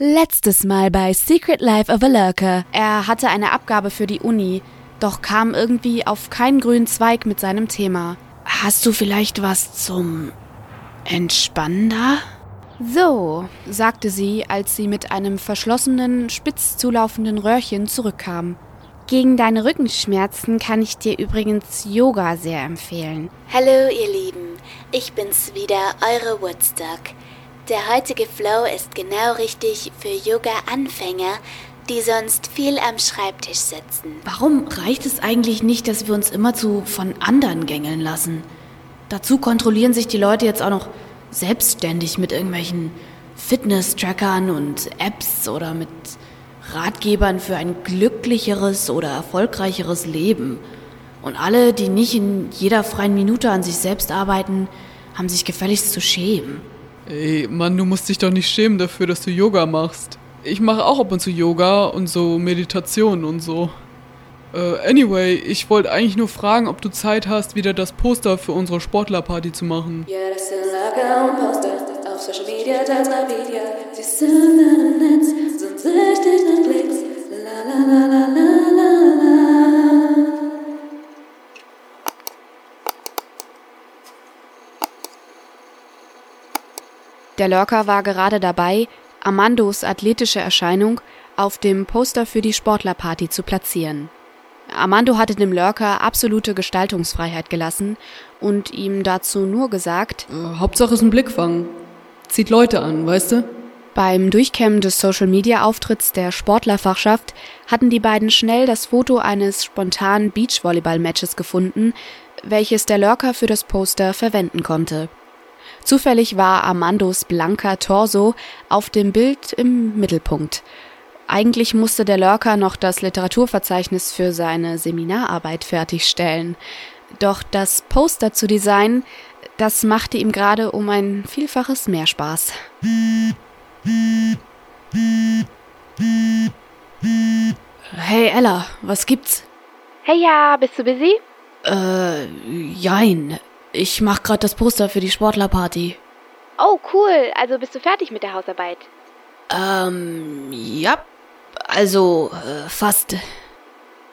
Letztes Mal bei Secret Life of a Lurker. Er hatte eine Abgabe für die Uni, doch kam irgendwie auf keinen grünen Zweig mit seinem Thema. Hast du vielleicht was zum Entspannen da? So, sagte sie, als sie mit einem verschlossenen, spitz zulaufenden Röhrchen zurückkam. Gegen deine Rückenschmerzen kann ich dir übrigens Yoga sehr empfehlen. Hallo ihr Lieben, ich bin's wieder, eure Woodstock. Der heutige Flow ist genau richtig für Yoga-Anfänger, die sonst viel am Schreibtisch sitzen. Warum reicht es eigentlich nicht, dass wir uns immerzu von anderen gängeln lassen? Dazu kontrollieren sich die Leute jetzt auch noch selbstständig mit irgendwelchen Fitness-Trackern und Apps oder mit Ratgebern für ein glücklicheres oder erfolgreicheres Leben. Und alle, die nicht in jeder freien Minute an sich selbst arbeiten, haben sich gefälligst zu schämen. Ey, Mann, du musst dich doch nicht schämen dafür, dass du Yoga machst. Ich mache auch ab und zu Yoga und so Meditation und so. Äh, anyway, ich wollte eigentlich nur fragen, ob du Zeit hast, wieder das Poster für unsere Sportlerparty zu machen. Ja, das sind Lager und Poster. Auf Social Media, teils Media. Sie sind im Netz, sind süchtig nach Klicks. La la la la Der Lurker war gerade dabei, Amandos athletische Erscheinung auf dem Poster für die Sportlerparty zu platzieren. Armando hatte dem Lurker absolute Gestaltungsfreiheit gelassen und ihm dazu nur gesagt, Äh, Hauptsache ist ein Blickfang. Zieht Leute an, weißt du? beim Durchkämmen des Social-Media-Auftritts der Sportlerfachschaft hatten die beiden schnell das Foto eines spontanen Beachvolleyball-Matches gefunden, welches der Lurker für das Poster verwenden konnte. Zufällig war Armandos blanker Torso auf dem Bild im Mittelpunkt. Eigentlich musste der Lurker noch das Literaturverzeichnis für seine Seminararbeit fertigstellen. Doch das Poster zu designen, das machte ihm gerade um ein Vielfaches mehr Spaß. Hey Ella, was gibt's? Hey ja, bist du busy? Äh, jein. Ich mach grad das Poster für die Sportlerparty. Oh, cool. Also bist du fertig mit der Hausarbeit? Ähm, ja. Also, äh, fast.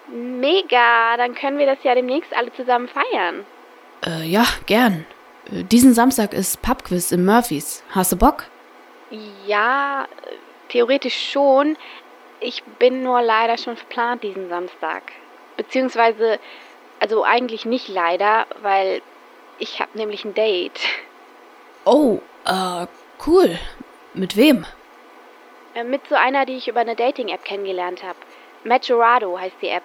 Mega, dann können wir das ja demnächst alle zusammen feiern. Äh, ja, gern. Äh, Diesen Samstag ist Pubquiz im Murphys. Hast du Bock? Ja, theoretisch schon. Ich bin nur leider schon verplant diesen Samstag. Beziehungsweise, also eigentlich nicht leider, weil ich habe nämlich ein Date. Oh, äh, cool. Mit wem? Äh, Mit so einer, die ich über eine Dating-App kennengelernt habe. Majorado heißt die App.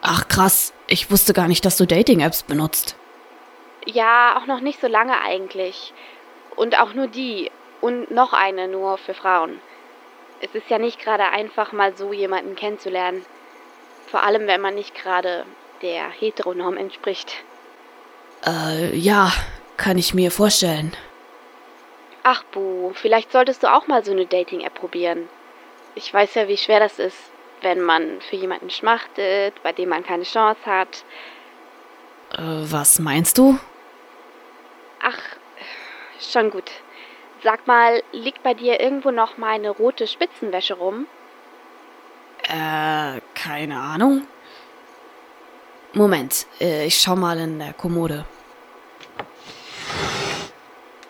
Ach krass, ich wusste gar nicht, dass du Dating-Apps benutzt. Ja, auch noch nicht so lange eigentlich. Und auch nur die. Und noch eine nur für Frauen. Es ist ja nicht gerade einfach, mal so jemanden kennenzulernen. Vor allem, wenn man nicht gerade der Heteronorm entspricht. Äh, ja, kann ich mir vorstellen. Ach, Bu, vielleicht solltest du auch mal so eine Dating-App probieren. Ich weiß ja, wie schwer das ist, wenn man für jemanden schmachtet, bei dem man keine Chance hat. Äh, was meinst du? Ach, schon gut. Sag mal, liegt bei dir irgendwo noch meine rote Spitzenwäsche rum? Äh, keine Ahnung. Moment, äh, ich schau mal in der Kommode.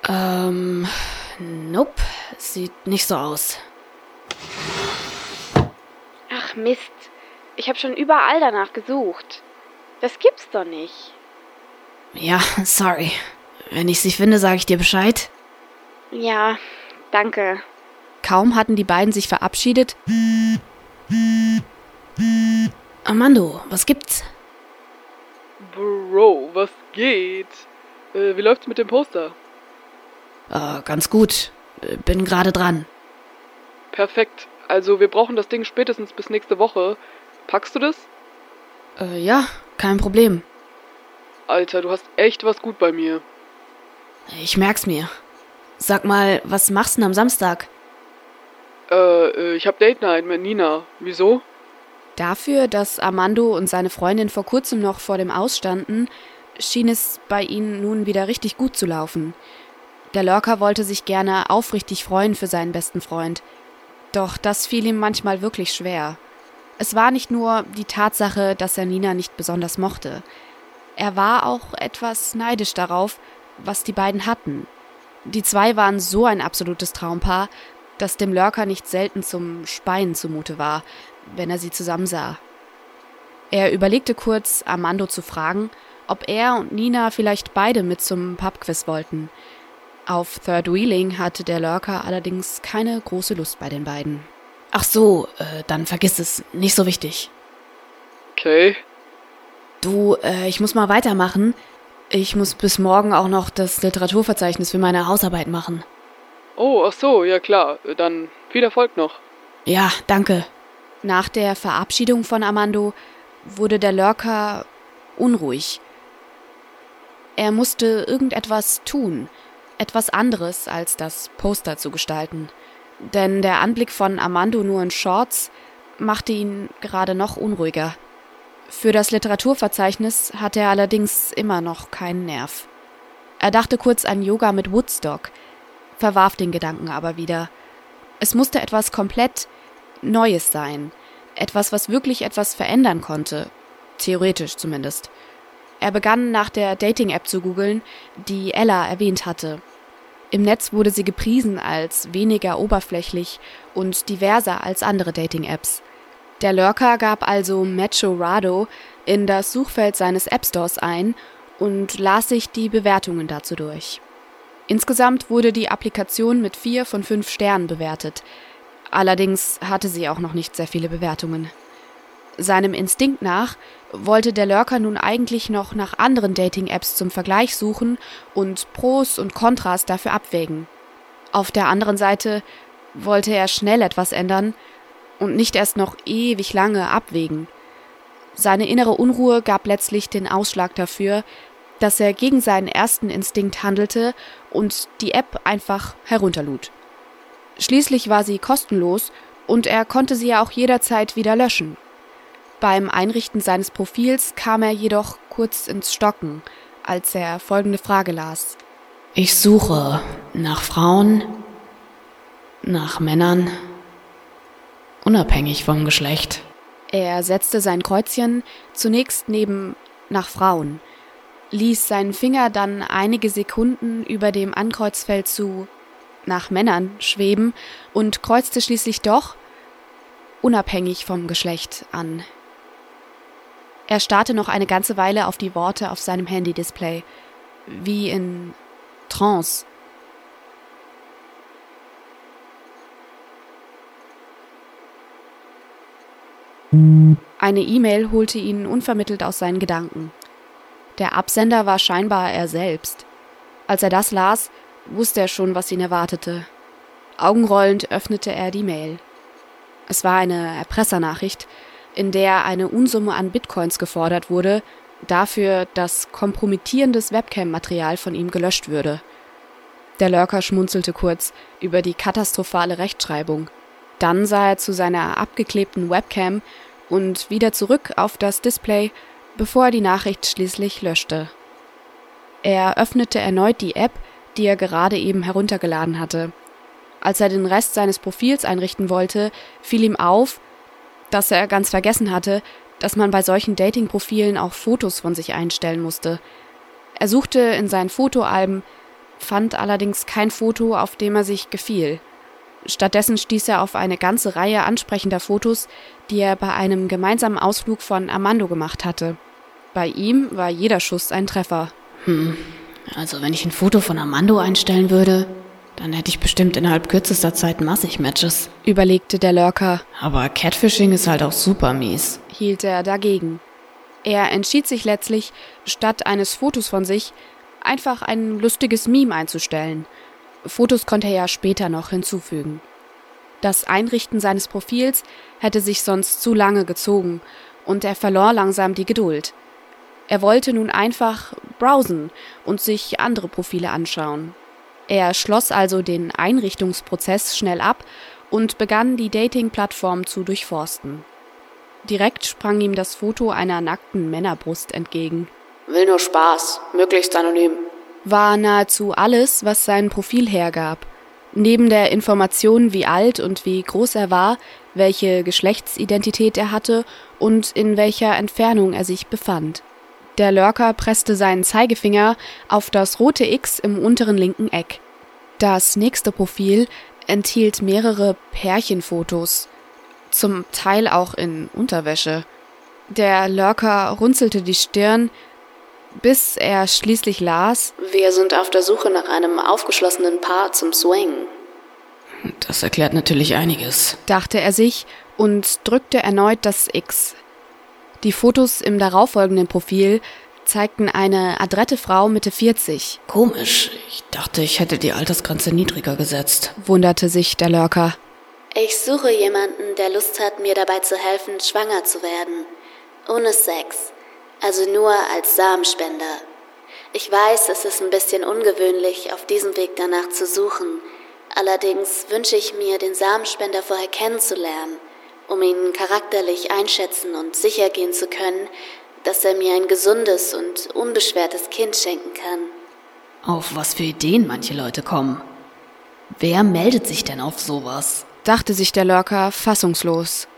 Ähm, nope, sieht nicht so aus. Ach Mist, ich habe schon überall danach gesucht. Das gibt's doch nicht. Ja, sorry. Wenn ich sie finde, sage ich dir Bescheid. Ja, danke. Kaum hatten die beiden sich verabschiedet. Armando, was gibt's? Bro, was geht? Äh, wie läuft's mit dem Poster? Äh, ganz gut. Äh, Bin gerade dran. Perfekt. Also, wir brauchen das Ding spätestens bis nächste Woche. Packst du das? Äh, ja, kein Problem. Alter, du hast echt was gut bei mir. Ich merk's mir. Sag mal, was machst du denn am Samstag? Äh, äh, ich hab Date Night mit Nina. Wieso? Dafür, dass Armando und seine Freundin vor kurzem noch vor dem Ausstanden, schien es bei ihnen nun wieder richtig gut zu laufen. Der Lurker wollte sich gerne aufrichtig freuen für seinen besten Freund. Doch das fiel ihm manchmal wirklich schwer. Es war nicht nur die Tatsache, dass er Nina nicht besonders mochte. Er war auch etwas neidisch darauf, was die beiden hatten. Die zwei waren so ein absolutes Traumpaar, dass dem Lurker nicht selten zum Speien zumute war, wenn er sie zusammen sah. Er überlegte kurz, Armando zu fragen, ob er und Nina vielleicht beide mit zum Pubquiz wollten. Auf Third Wheeling hatte der Lurker allerdings keine große Lust bei den beiden. Ach so, äh, dann vergiss es, nicht so wichtig. Okay. Du, äh, ich muss mal weitermachen. Ich muss bis morgen auch noch das Literaturverzeichnis für meine Hausarbeit machen. Oh, ach so, ja klar. Dann viel Erfolg noch. Ja, danke. Nach der Verabschiedung von Armando wurde der Lurker unruhig. Er musste irgendetwas tun, etwas anderes als das Poster zu gestalten. Denn der Anblick von Armando nur in Shorts machte ihn gerade noch unruhiger. Für das Literaturverzeichnis hatte er allerdings immer noch keinen Nerv. Er dachte kurz an Yoga mit Woodstock, verwarf den Gedanken aber wieder. Es musste etwas komplett Neues sein, etwas, was wirklich etwas verändern konnte, theoretisch zumindest. Er begann nach der Dating-App zu googeln, die Ella erwähnt hatte. Im Netz wurde sie gepriesen als weniger oberflächlich und diverser als andere Dating-Apps. Der Lurker gab also Machorado in das Suchfeld seines App Stores ein und las sich die Bewertungen dazu durch. Insgesamt wurde die Applikation mit vier von fünf Sternen bewertet. Allerdings hatte sie auch noch nicht sehr viele Bewertungen. Seinem Instinkt nach wollte der Lurker nun eigentlich noch nach anderen Dating-Apps zum Vergleich suchen und Pros und Kontras dafür abwägen. Auf der anderen Seite wollte er schnell etwas ändern und nicht erst noch ewig lange abwägen. Seine innere Unruhe gab letztlich den Ausschlag dafür, dass er gegen seinen ersten Instinkt handelte und die App einfach herunterlud. Schließlich war sie kostenlos und er konnte sie ja auch jederzeit wieder löschen. Beim Einrichten seines Profils kam er jedoch kurz ins Stocken, als er folgende Frage las. Ich suche nach Frauen, nach Männern, unabhängig vom Geschlecht. Er setzte sein Kreuzchen zunächst neben nach Frauen, ließ seinen Finger dann einige Sekunden über dem Ankreuzfeld zu nach Männern schweben und kreuzte schließlich doch unabhängig vom Geschlecht an. Er starrte noch eine ganze Weile auf die Worte auf seinem Handy-Display, wie in Trance. Eine E-Mail holte ihn unvermittelt aus seinen Gedanken. Der Absender war scheinbar er selbst. Als er das las, wusste er schon, was ihn erwartete. Augenrollend öffnete er die Mail. Es war eine Erpressernachricht, in der eine Unsumme an Bitcoins gefordert wurde, dafür, dass kompromittierendes Webcam-Material von ihm gelöscht würde. Der Lurker schmunzelte kurz über die katastrophale Rechtschreibung. Dann sah er zu seiner abgeklebten Webcam und wieder zurück auf das Display, bevor er die Nachricht schließlich löschte. Er öffnete erneut die App, die er gerade eben heruntergeladen hatte. Als er den Rest seines Profils einrichten wollte, fiel ihm auf, dass er ganz vergessen hatte, dass man bei solchen Dating-Profilen auch Fotos von sich einstellen musste. Er suchte in seinen Fotoalben, fand allerdings kein Foto, auf dem er sich gefiel. Stattdessen stieß er auf eine ganze Reihe ansprechender Fotos, die er bei einem gemeinsamen Ausflug von Armando gemacht hatte. Bei ihm war jeder Schuss ein Treffer. Hm, also wenn ich ein Foto von Armando einstellen würde, dann hätte ich bestimmt innerhalb kürzester Zeit massig Matches, überlegte der Lurker. Aber Catfishing ist halt auch super mies, hielt er dagegen. Er entschied sich letztlich, statt eines Fotos von sich, einfach ein lustiges Meme einzustellen. Fotos konnte er ja später noch hinzufügen. Das Einrichten seines Profils hätte sich sonst zu lange gezogen, und er verlor langsam die Geduld. Er wollte nun einfach browsen und sich andere Profile anschauen. Er schloss also den Einrichtungsprozess schnell ab und begann die Dating-Plattform zu durchforsten. Direkt sprang ihm das Foto einer nackten Männerbrust entgegen. Will nur Spaß, möglichst anonym. War nahezu alles, was sein Profil hergab. Neben der Information, wie alt und wie groß er war, welche Geschlechtsidentität er hatte und in welcher Entfernung er sich befand. Der Lurker presste seinen Zeigefinger auf das rote X im unteren linken Eck. Das nächste Profil enthielt mehrere Pärchenfotos, zum Teil auch in Unterwäsche. Der Lurker runzelte die Stirn, bis er schließlich las Wir sind auf der Suche nach einem aufgeschlossenen Paar zum Swing. Das erklärt natürlich einiges. dachte er sich und drückte erneut das X. Die Fotos im darauffolgenden Profil zeigten eine adrette Frau Mitte 40, Komisch. Ich dachte, ich hätte die Altersgrenze niedriger gesetzt. wunderte sich der Lurker. Ich suche jemanden, der Lust hat, mir dabei zu helfen, schwanger zu werden. Ohne Sex. Also nur als Samenspender. Ich weiß, es ist ein bisschen ungewöhnlich, auf diesem Weg danach zu suchen. Allerdings wünsche ich mir, den Samenspender vorher kennenzulernen, um ihn charakterlich einschätzen und sicher gehen zu können, dass er mir ein gesundes und unbeschwertes Kind schenken kann. Auf was für Ideen manche Leute kommen. Wer meldet sich denn auf sowas? dachte sich der Lurker fassungslos.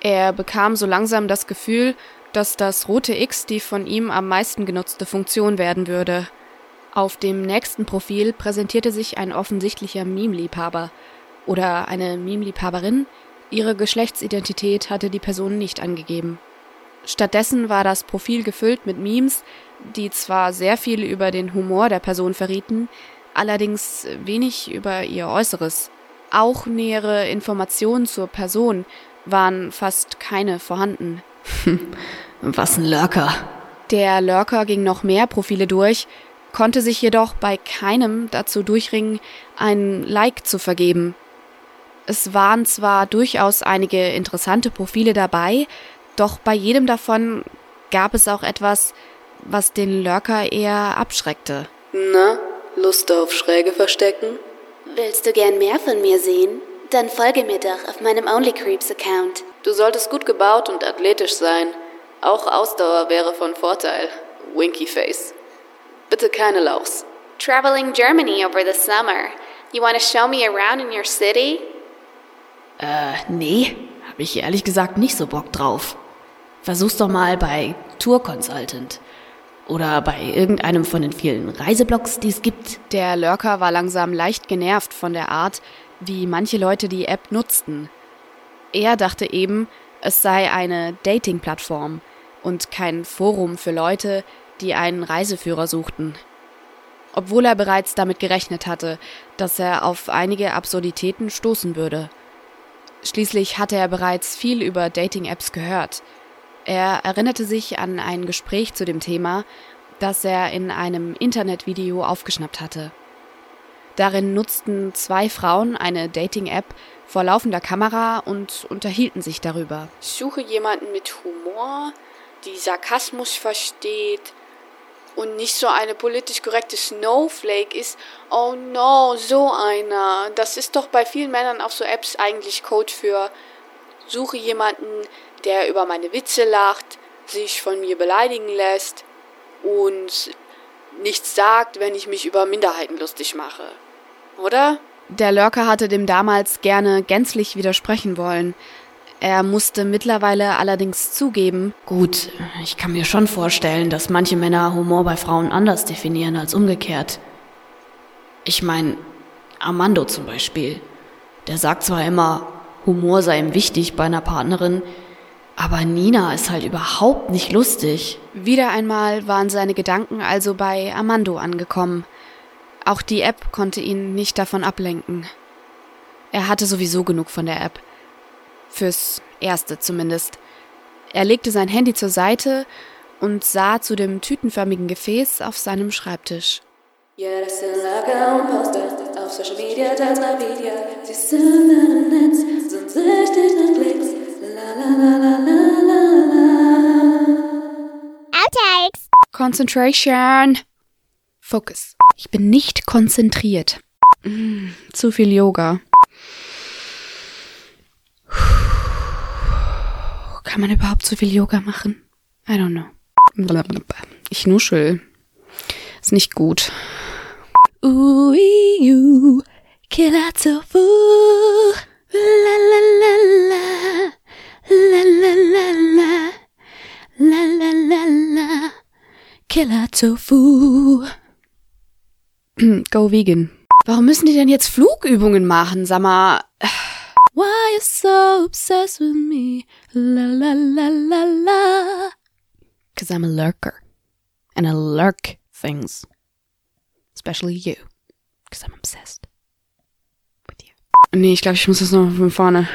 Er bekam so langsam das Gefühl, dass das rote X die von ihm am meisten genutzte Funktion werden würde. Auf dem nächsten Profil präsentierte sich ein offensichtlicher Meme-Liebhaber oder eine Meme-Liebhaberin. Ihre Geschlechtsidentität hatte die Person nicht angegeben. Stattdessen war das Profil gefüllt mit Memes, die zwar sehr viel über den Humor der Person verrieten, allerdings wenig über ihr Äußeres. Auch nähere Informationen zur Person waren fast keine vorhanden. Was ein Lurker. Der Lurker ging noch mehr Profile durch, konnte sich jedoch bei keinem dazu durchringen, ein Like zu vergeben. Es waren zwar durchaus einige interessante Profile dabei, doch bei jedem davon gab es auch etwas, was den Lurker eher abschreckte. Na, Lust auf Schräge verstecken? Willst du gern mehr von mir sehen? Dann folge mir doch auf meinem OnlyCreeps-Account. Du solltest gut gebaut und athletisch sein. Auch Ausdauer wäre von Vorteil. Winky Face. Bitte keine Lauchs. Traveling Germany over the summer. You want to show me around in your city? Äh, nee, hab ich ehrlich gesagt nicht so Bock drauf. Versuch's doch mal bei Tour Consultant. Oder bei irgendeinem von den vielen Reiseblogs, die es gibt. Der Lurker war langsam leicht genervt von der Art, wie manche Leute die App nutzten. Er dachte eben, es sei eine Dating-Plattform und kein Forum für Leute, die einen Reiseführer suchten. Obwohl er bereits damit gerechnet hatte, dass er auf einige Absurditäten stoßen würde. Schließlich hatte er bereits viel über Dating-Apps gehört. Er erinnerte sich an ein Gespräch zu dem Thema, das er in einem Internetvideo aufgeschnappt hatte. Darin nutzten zwei Frauen eine Dating-App vor laufender Kamera und unterhielten sich darüber. suche jemanden mit Humor, die Sarkasmus versteht und nicht so eine politisch korrekte Snowflake ist. Oh no, so einer. Das ist doch bei vielen Männern auf so Apps eigentlich Code für suche jemanden, der über meine Witze lacht, sich von mir beleidigen lässt und nichts sagt, wenn ich mich über Minderheiten lustig mache. Oder? Der Lurker hatte dem damals gerne gänzlich widersprechen wollen. Er musste mittlerweile allerdings zugeben, Gut, ich kann mir schon vorstellen, dass manche Männer Humor bei Frauen anders definieren als umgekehrt. Ich meine, Armando zum Beispiel. Der sagt zwar immer, Humor sei ihm wichtig bei einer Partnerin, aber Nina ist halt überhaupt nicht lustig. wieder einmal waren seine Gedanken also bei Armando angekommen. Auch die App konnte ihn nicht davon ablenken. Er hatte sowieso genug von der App. Fürs Erste zumindest. Er legte sein Handy zur Seite und sah zu dem tütenförmigen Gefäß auf seinem Schreibtisch. Ja, das sind Lager und Poster auf Social Media, Tatrapedia. Sie sind im Netz, sind süchtig nach Klicks. La la la la la la la. Concentration. Focus. Ich bin nicht konzentriert. Mm, zu viel Yoga. Kann man überhaupt zu viel Yoga machen? I don't know. Blablabla. Ich nuschel. Ist nicht gut. Ooh, you Killer Tofu. La la la la. La la la la. La la la la. Killer Tofu. Go vegan. Warum müssen die denn jetzt Flugübungen machen? Sag mal. Why you so obsessed with me? La la la la la. Cause I'm a lurker. And I lurk things. Especially you. Cause I'm obsessed with you. Nee, ich glaube, ich muss das noch von vorne.